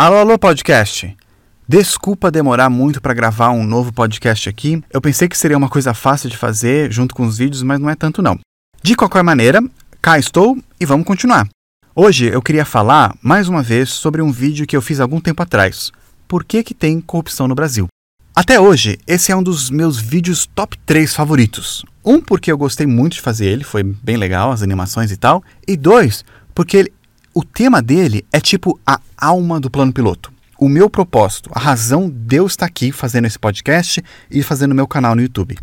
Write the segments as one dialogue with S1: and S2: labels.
S1: Alô, alô, podcast. Desculpa demorar muito para gravar um novo podcast aqui. Eu pensei que seria uma coisa fácil de fazer junto com os vídeos, mas não é tanto não. De qualquer maneira, cá estou e vamos continuar. Hoje eu queria falar mais uma vez sobre um vídeo que eu fiz algum tempo atrás. Por que que tem corrupção no Brasil? Até hoje, esse é um dos meus vídeos top 3 favoritos. Um, porque eu gostei muito de fazer ele, foi bem legal, as animações e tal. E dois, porque ele, o tema dele é tipo a alma do plano piloto o meu propósito, a razão de eu estar aqui fazendo esse podcast e fazendo meu canal no YouTube.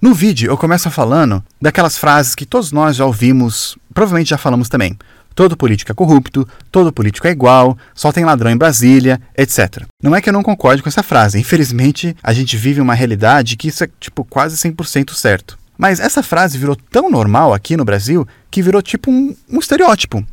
S1: No vídeo eu começo falando daquelas frases que todos nós já ouvimos, provavelmente já falamos também. Todo político é corrupto, todo político é igual, só tem ladrão em Brasília, etc. Não é que eu não concorde com essa frase, infelizmente a gente vive uma realidade que isso é tipo quase 100% certo. Mas essa frase virou tão normal aqui no Brasil que virou tipo um, um estereótipo.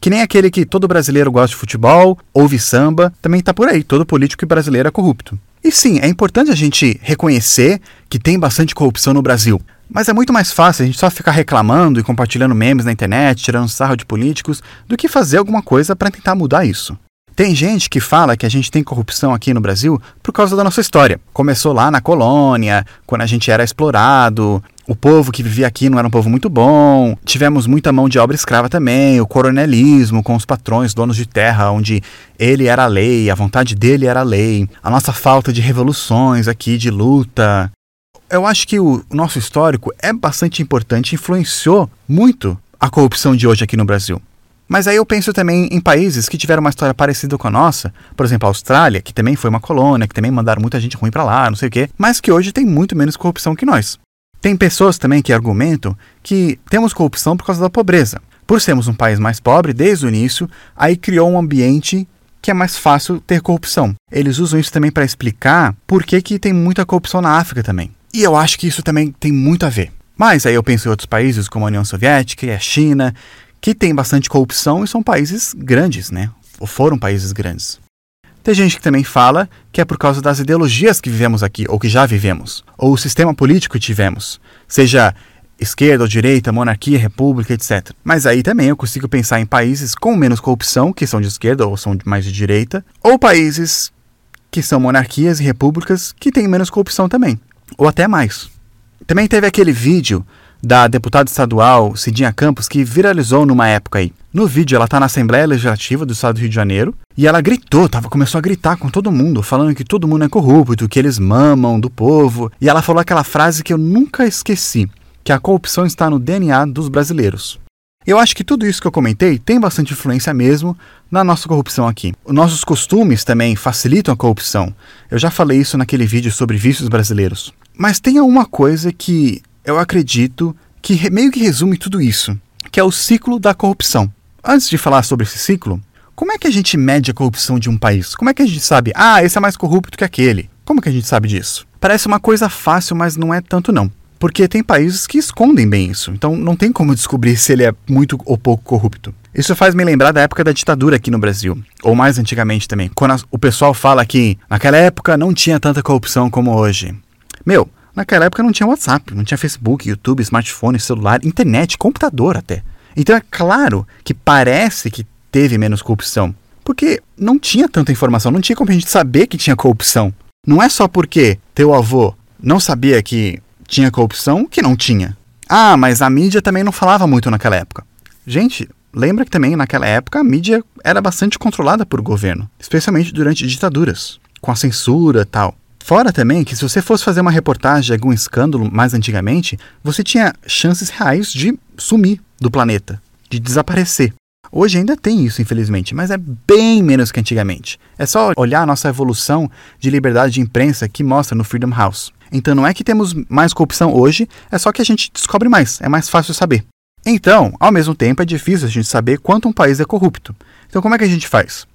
S1: Que nem aquele que todo brasileiro gosta de futebol, ouve samba, também está por aí, todo político brasileiro é corrupto. E sim, é importante a gente reconhecer que tem bastante corrupção no Brasil. Mas é muito mais fácil a gente só ficar reclamando e compartilhando memes na internet, tirando sarro de políticos, do que fazer alguma coisa para tentar mudar isso. Tem gente que fala que a gente tem corrupção aqui no Brasil por causa da nossa história. Começou lá na colônia, quando a gente era explorado, o povo que vivia aqui não era um povo muito bom. Tivemos muita mão de obra escrava também, o coronelismo com os patrões, donos de terra, onde ele era a lei, a vontade dele era a lei. A nossa falta de revoluções aqui, de luta. Eu acho que o nosso histórico é bastante importante, influenciou muito a corrupção de hoje aqui no Brasil. Mas aí eu penso também em países que tiveram uma história parecida com a nossa, por exemplo, a Austrália, que também foi uma colônia, que também mandaram muita gente ruim para lá, não sei o quê, mas que hoje tem muito menos corrupção que nós. Tem pessoas também que argumentam que temos corrupção por causa da pobreza. Por sermos um país mais pobre desde o início, aí criou um ambiente que é mais fácil ter corrupção. Eles usam isso também para explicar por que, que tem muita corrupção na África também. E eu acho que isso também tem muito a ver. Mas aí eu penso em outros países como a União Soviética e a China, que tem bastante corrupção e são países grandes, né? Ou foram países grandes. Tem gente que também fala que é por causa das ideologias que vivemos aqui, ou que já vivemos, ou o sistema político que tivemos, seja esquerda ou direita, monarquia, república, etc. Mas aí também eu consigo pensar em países com menos corrupção, que são de esquerda ou são mais de direita, ou países que são monarquias e repúblicas que têm menos corrupção também, ou até mais. Também teve aquele vídeo da deputada estadual Cidinha Campos, que viralizou numa época aí. No vídeo, ela está na Assembleia Legislativa do Estado do Rio de Janeiro e ela gritou, tava, começou a gritar com todo mundo, falando que todo mundo é corrupto, que eles mamam do povo. E ela falou aquela frase que eu nunca esqueci, que a corrupção está no DNA dos brasileiros. Eu acho que tudo isso que eu comentei tem bastante influência mesmo na nossa corrupção aqui. Os nossos costumes também facilitam a corrupção. Eu já falei isso naquele vídeo sobre vícios brasileiros. Mas tem uma coisa que eu acredito que meio que resume tudo isso, que é o ciclo da corrupção. Antes de falar sobre esse ciclo, como é que a gente mede a corrupção de um país? Como é que a gente sabe, ah, esse é mais corrupto que aquele? Como que a gente sabe disso? Parece uma coisa fácil, mas não é tanto não. Porque tem países que escondem bem isso, então não tem como descobrir se ele é muito ou pouco corrupto. Isso faz me lembrar da época da ditadura aqui no Brasil, ou mais antigamente também, quando o pessoal fala que naquela época não tinha tanta corrupção como hoje. Meu, Naquela época não tinha WhatsApp, não tinha Facebook, YouTube, smartphone, celular, internet, computador até. Então é claro que parece que teve menos corrupção, porque não tinha tanta informação, não tinha como a gente saber que tinha corrupção. Não é só porque teu avô não sabia que tinha corrupção que não tinha. Ah, mas a mídia também não falava muito naquela época. Gente, lembra que também naquela época a mídia era bastante controlada por governo, especialmente durante ditaduras, com a censura e tal. Fora também que se você fosse fazer uma reportagem de algum escândalo mais antigamente, você tinha chances reais de sumir do planeta, de desaparecer. Hoje ainda tem isso, infelizmente, mas é bem menos que antigamente. É só olhar a nossa evolução de liberdade de imprensa que mostra no Freedom House. Então não é que temos mais corrupção hoje, é só que a gente descobre mais, é mais fácil saber. Então, ao mesmo tempo, é difícil a gente saber quanto um país é corrupto. Então, como é que a gente faz?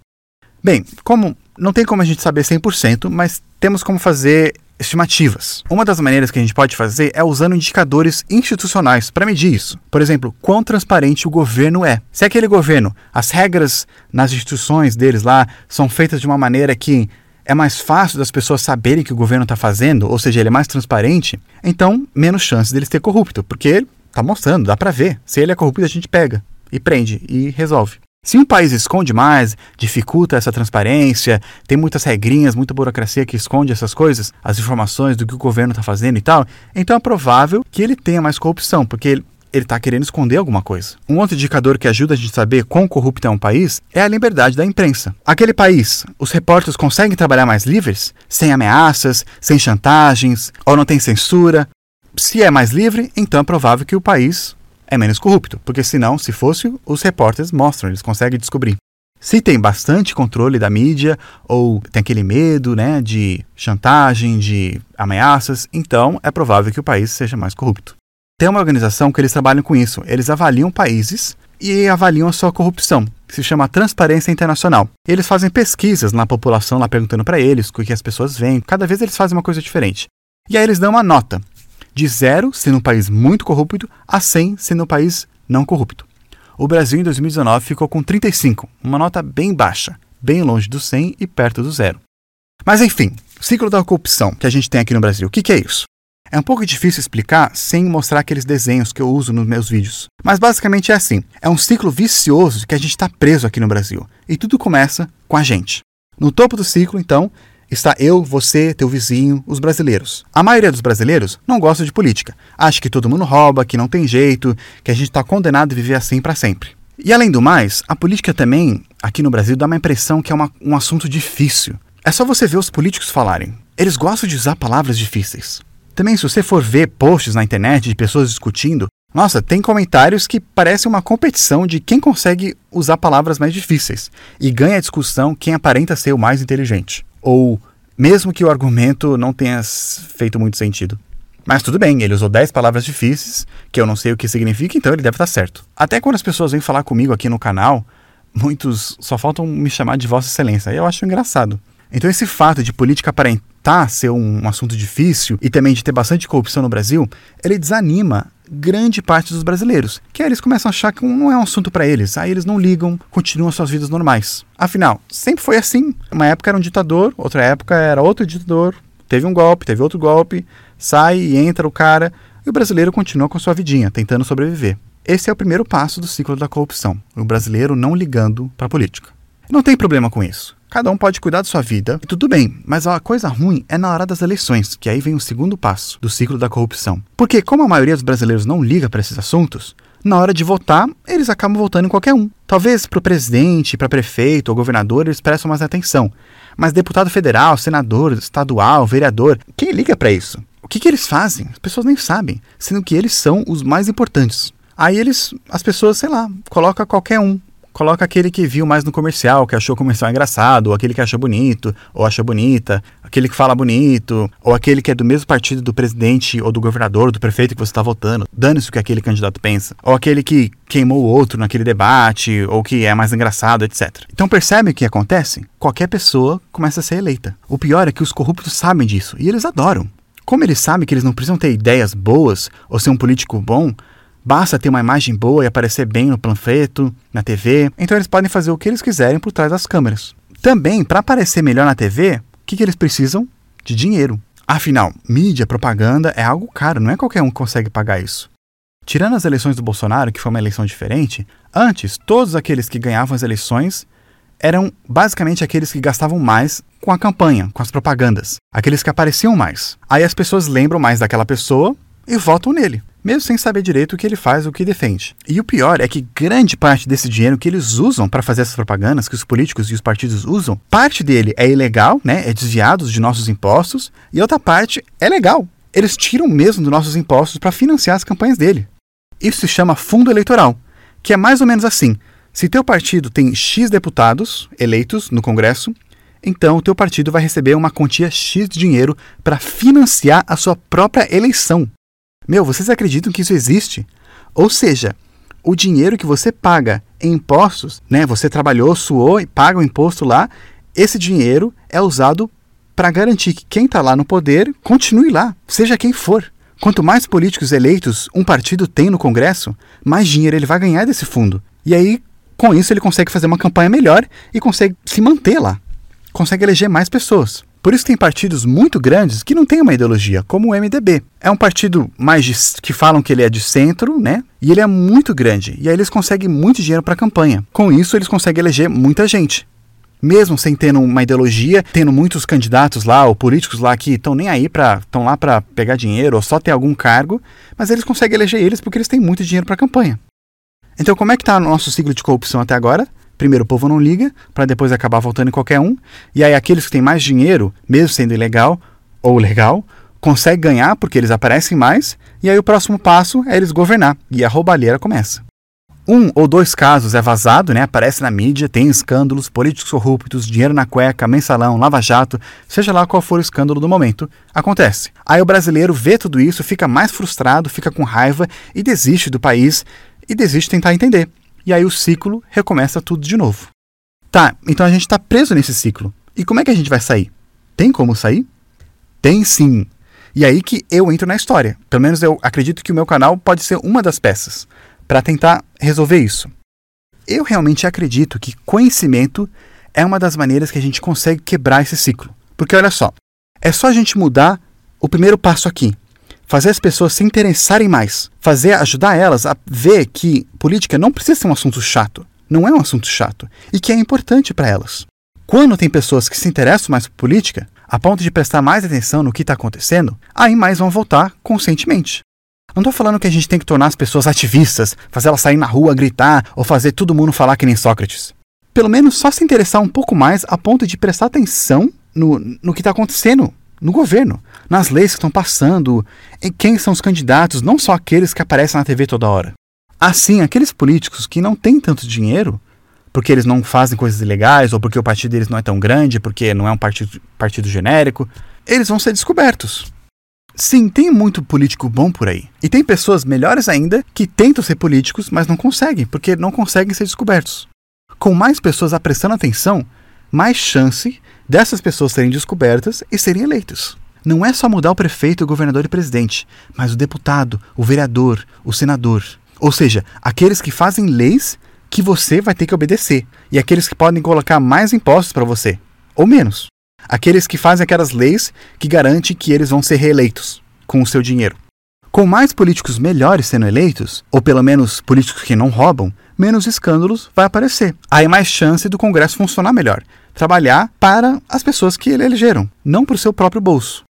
S1: Bem, como não tem como a gente saber 100%, mas temos como fazer estimativas. Uma das maneiras que a gente pode fazer é usando indicadores institucionais para medir isso. Por exemplo, quão transparente o governo é. Se aquele governo, as regras nas instituições deles lá são feitas de uma maneira que é mais fácil das pessoas saberem que o governo está fazendo, ou seja, ele é mais transparente, então menos chance deles ter corrupto, porque ele está mostrando, dá para ver. Se ele é corrupto, a gente pega e prende e resolve. Se um país esconde mais, dificulta essa transparência, tem muitas regrinhas, muita burocracia que esconde essas coisas, as informações do que o governo está fazendo e tal, então é provável que ele tenha mais corrupção, porque ele está querendo esconder alguma coisa. Um outro indicador que ajuda a gente a saber quão corrupto é um país é a liberdade da imprensa. Aquele país, os repórteres conseguem trabalhar mais livres? Sem ameaças, sem chantagens, ou não tem censura? Se é mais livre, então é provável que o país é menos corrupto, porque senão, se fosse, os repórteres mostram, eles conseguem descobrir. Se tem bastante controle da mídia ou tem aquele medo né, de chantagem, de ameaças, então é provável que o país seja mais corrupto. Tem uma organização que eles trabalham com isso. Eles avaliam países e avaliam a sua corrupção, se chama Transparência Internacional. Eles fazem pesquisas na população, lá perguntando para eles o que as pessoas veem. Cada vez eles fazem uma coisa diferente. E aí eles dão uma nota de zero sendo um país muito corrupto a 100 sendo um país não corrupto. O Brasil em 2019 ficou com 35, uma nota bem baixa, bem longe do 100 e perto do zero. Mas enfim, o ciclo da corrupção que a gente tem aqui no Brasil, o que, que é isso? É um pouco difícil explicar sem mostrar aqueles desenhos que eu uso nos meus vídeos. Mas basicamente é assim: é um ciclo vicioso que a gente está preso aqui no Brasil. E tudo começa com a gente. No topo do ciclo, então, está eu, você, teu vizinho, os brasileiros. A maioria dos brasileiros não gosta de política. Acha que todo mundo rouba, que não tem jeito, que a gente está condenado a viver assim para sempre. E além do mais, a política também, aqui no Brasil, dá uma impressão que é uma, um assunto difícil. É só você ver os políticos falarem. Eles gostam de usar palavras difíceis. Também, se você for ver posts na internet de pessoas discutindo, nossa, tem comentários que parecem uma competição de quem consegue usar palavras mais difíceis e ganha a discussão quem aparenta ser o mais inteligente. Ou mesmo que o argumento não tenha feito muito sentido. Mas tudo bem, ele usou 10 palavras difíceis, que eu não sei o que significa, então ele deve estar certo. Até quando as pessoas vêm falar comigo aqui no canal, muitos só faltam me chamar de Vossa Excelência. Eu acho engraçado. Então esse fato de política aparentar ser um, um assunto difícil e também de ter bastante corrupção no Brasil, ele desanima grande parte dos brasileiros, que aí eles começam a achar que não é um assunto para eles, aí eles não ligam, continuam suas vidas normais. Afinal, sempre foi assim. Uma época era um ditador, outra época era outro ditador, teve um golpe, teve outro golpe, sai e entra o cara, e o brasileiro continua com sua vidinha, tentando sobreviver. Esse é o primeiro passo do ciclo da corrupção, o brasileiro não ligando para a política. Não tem problema com isso. Cada um pode cuidar da sua vida e tudo bem, mas a coisa ruim é na hora das eleições, que aí vem o segundo passo do ciclo da corrupção. Porque, como a maioria dos brasileiros não liga para esses assuntos, na hora de votar, eles acabam votando em qualquer um. Talvez para o presidente, para prefeito ou governador eles prestam mais atenção. Mas deputado federal, senador, estadual, vereador, quem liga para isso? O que, que eles fazem? As pessoas nem sabem, sendo que eles são os mais importantes. Aí eles, as pessoas, sei lá, colocam qualquer um coloca aquele que viu mais no comercial, que achou o comercial engraçado, ou aquele que achou bonito, ou achou bonita, aquele que fala bonito, ou aquele que é do mesmo partido do presidente, ou do governador, do prefeito que você está votando. Dane-se o que aquele candidato pensa. Ou aquele que queimou o outro naquele debate, ou que é mais engraçado, etc. Então percebe o que acontece? Qualquer pessoa começa a ser eleita. O pior é que os corruptos sabem disso, e eles adoram. Como eles sabem que eles não precisam ter ideias boas ou ser um político bom, Basta ter uma imagem boa e aparecer bem no panfleto, na TV, então eles podem fazer o que eles quiserem por trás das câmeras. Também, para aparecer melhor na TV, o que, que eles precisam? De dinheiro. Afinal, mídia, propaganda é algo caro, não é qualquer um que consegue pagar isso. Tirando as eleições do Bolsonaro, que foi uma eleição diferente, antes todos aqueles que ganhavam as eleições eram basicamente aqueles que gastavam mais com a campanha, com as propagandas, aqueles que apareciam mais. Aí as pessoas lembram mais daquela pessoa e votam nele mesmo sem saber direito o que ele faz, o que defende. E o pior é que grande parte desse dinheiro que eles usam para fazer essas propagandas, que os políticos e os partidos usam, parte dele é ilegal, né, é desviado de nossos impostos, e outra parte é legal. Eles tiram mesmo dos nossos impostos para financiar as campanhas dele. Isso se chama fundo eleitoral, que é mais ou menos assim. Se teu partido tem X deputados eleitos no Congresso, então o teu partido vai receber uma quantia X de dinheiro para financiar a sua própria eleição. Meu, vocês acreditam que isso existe? Ou seja, o dinheiro que você paga em impostos, né? Você trabalhou, suou e paga o imposto lá, esse dinheiro é usado para garantir que quem está lá no poder continue lá, seja quem for. Quanto mais políticos eleitos um partido tem no Congresso, mais dinheiro ele vai ganhar desse fundo. E aí, com isso, ele consegue fazer uma campanha melhor e consegue se manter lá. Consegue eleger mais pessoas. Por isso tem partidos muito grandes que não têm uma ideologia, como o MDB. É um partido mais de, que falam que ele é de centro, né? E ele é muito grande. E aí eles conseguem muito dinheiro para a campanha. Com isso, eles conseguem eleger muita gente. Mesmo sem ter uma ideologia, tendo muitos candidatos lá ou políticos lá que estão nem aí para estão lá para pegar dinheiro ou só ter algum cargo, mas eles conseguem eleger eles porque eles têm muito dinheiro para a campanha. Então, como é que está o nosso ciclo de corrupção até agora? Primeiro, o povo não liga, para depois acabar voltando em qualquer um. E aí, aqueles que têm mais dinheiro, mesmo sendo ilegal ou legal, conseguem ganhar porque eles aparecem mais. E aí, o próximo passo é eles governar. E a roubalheira começa. Um ou dois casos é vazado, né? Aparece na mídia, tem escândalos, políticos corruptos, dinheiro na cueca, mensalão, lava-jato, seja lá qual for o escândalo do momento, acontece. Aí o brasileiro vê tudo isso, fica mais frustrado, fica com raiva e desiste do país e desiste de tentar entender. E aí o ciclo recomeça tudo de novo. Tá, então a gente está preso nesse ciclo. E como é que a gente vai sair? Tem como sair? Tem sim. E aí que eu entro na história. Pelo menos eu acredito que o meu canal pode ser uma das peças para tentar resolver isso. Eu realmente acredito que conhecimento é uma das maneiras que a gente consegue quebrar esse ciclo. Porque olha só, é só a gente mudar o primeiro passo aqui, fazer as pessoas se interessarem mais, fazer ajudar elas a ver que política não precisa ser um assunto chato, não é um assunto chato e que é importante para elas. Quando tem pessoas que se interessam mais por política, a ponto de prestar mais atenção no que está acontecendo, aí mais vão votar conscientemente. Não estou falando que a gente tem que tornar as pessoas ativistas, fazer elas sair na rua, gritar ou fazer todo mundo falar que nem Sócrates. Pelo menos só se interessar um pouco mais a ponto de prestar atenção no, no que está acontecendo no governo, nas leis que estão passando, em quem são os candidatos, não só aqueles que aparecem na TV toda hora. Assim, aqueles políticos que não têm tanto dinheiro, porque eles não fazem coisas ilegais, ou porque o partido deles não é tão grande, porque não é um partido, partido genérico, eles vão ser descobertos. Sim, tem muito político bom por aí. E tem pessoas melhores ainda que tentam ser políticos, mas não conseguem, porque não conseguem ser descobertos. Com mais pessoas prestando atenção, mais chance dessas pessoas serem descobertas e serem eleitas. Não é só mudar o prefeito, o governador e o presidente, mas o deputado, o vereador, o senador. Ou seja, aqueles que fazem leis que você vai ter que obedecer e aqueles que podem colocar mais impostos para você, ou menos. Aqueles que fazem aquelas leis que garantem que eles vão ser reeleitos com o seu dinheiro. Com mais políticos melhores sendo eleitos, ou pelo menos políticos que não roubam, menos escândalos vai aparecer. Aí mais chance do Congresso funcionar melhor, trabalhar para as pessoas que ele elegeram, não para o seu próprio bolso.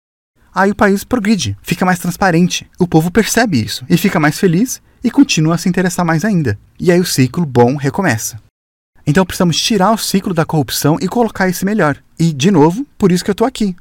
S1: Aí o país progride, fica mais transparente, o povo percebe isso e fica mais feliz e continua a se interessar mais ainda. E aí o ciclo bom recomeça. Então precisamos tirar o ciclo da corrupção e colocar esse melhor. E, de novo, por isso que eu estou aqui.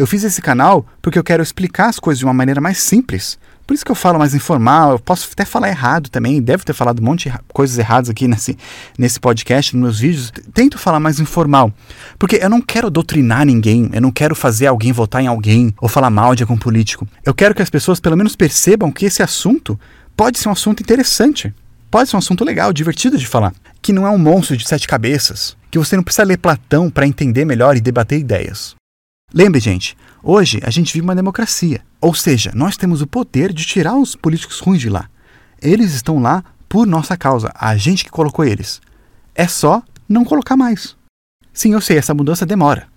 S1: Eu fiz esse canal porque eu quero explicar as coisas de uma maneira mais simples, por isso que eu falo mais informal, eu posso até falar errado também, devo ter falado um monte de coisas erradas aqui nesse, nesse podcast, nos meus vídeos. Tento falar mais informal, porque eu não quero doutrinar ninguém, eu não quero fazer alguém votar em alguém ou falar mal de algum político. Eu quero que as pessoas pelo menos percebam que esse assunto pode ser um assunto interessante, pode ser um assunto legal, divertido de falar, que não é um monstro de sete cabeças, que você não precisa ler Platão para entender melhor e debater ideias. Lembre, gente, hoje a gente vive uma democracia. Ou seja, nós temos o poder de tirar os políticos ruins de lá. Eles estão lá por nossa causa, a gente que colocou eles. É só não colocar mais. Sim, eu sei, essa mudança demora.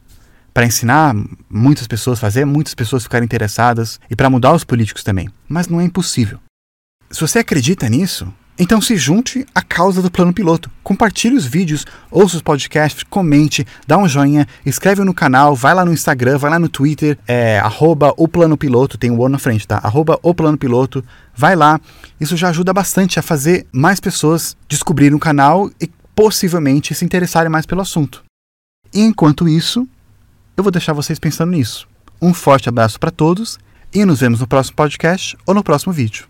S1: Para ensinar muitas pessoas a fazer, muitas pessoas ficarem interessadas e para mudar os políticos também. Mas não é impossível. Se você acredita nisso, então se junte à causa do plano piloto. Compartilhe os vídeos, ouça os podcasts, comente, dá um joinha, escreve no canal, vai lá no Instagram, vai lá no Twitter, é, arroba o plano piloto, tem o O na frente, tá? Arroba o plano piloto, vai lá. Isso já ajuda bastante a fazer mais pessoas descobrirem o canal e possivelmente se interessarem mais pelo assunto. E enquanto isso, eu vou deixar vocês pensando nisso. Um forte abraço para todos e nos vemos no próximo podcast ou no próximo vídeo.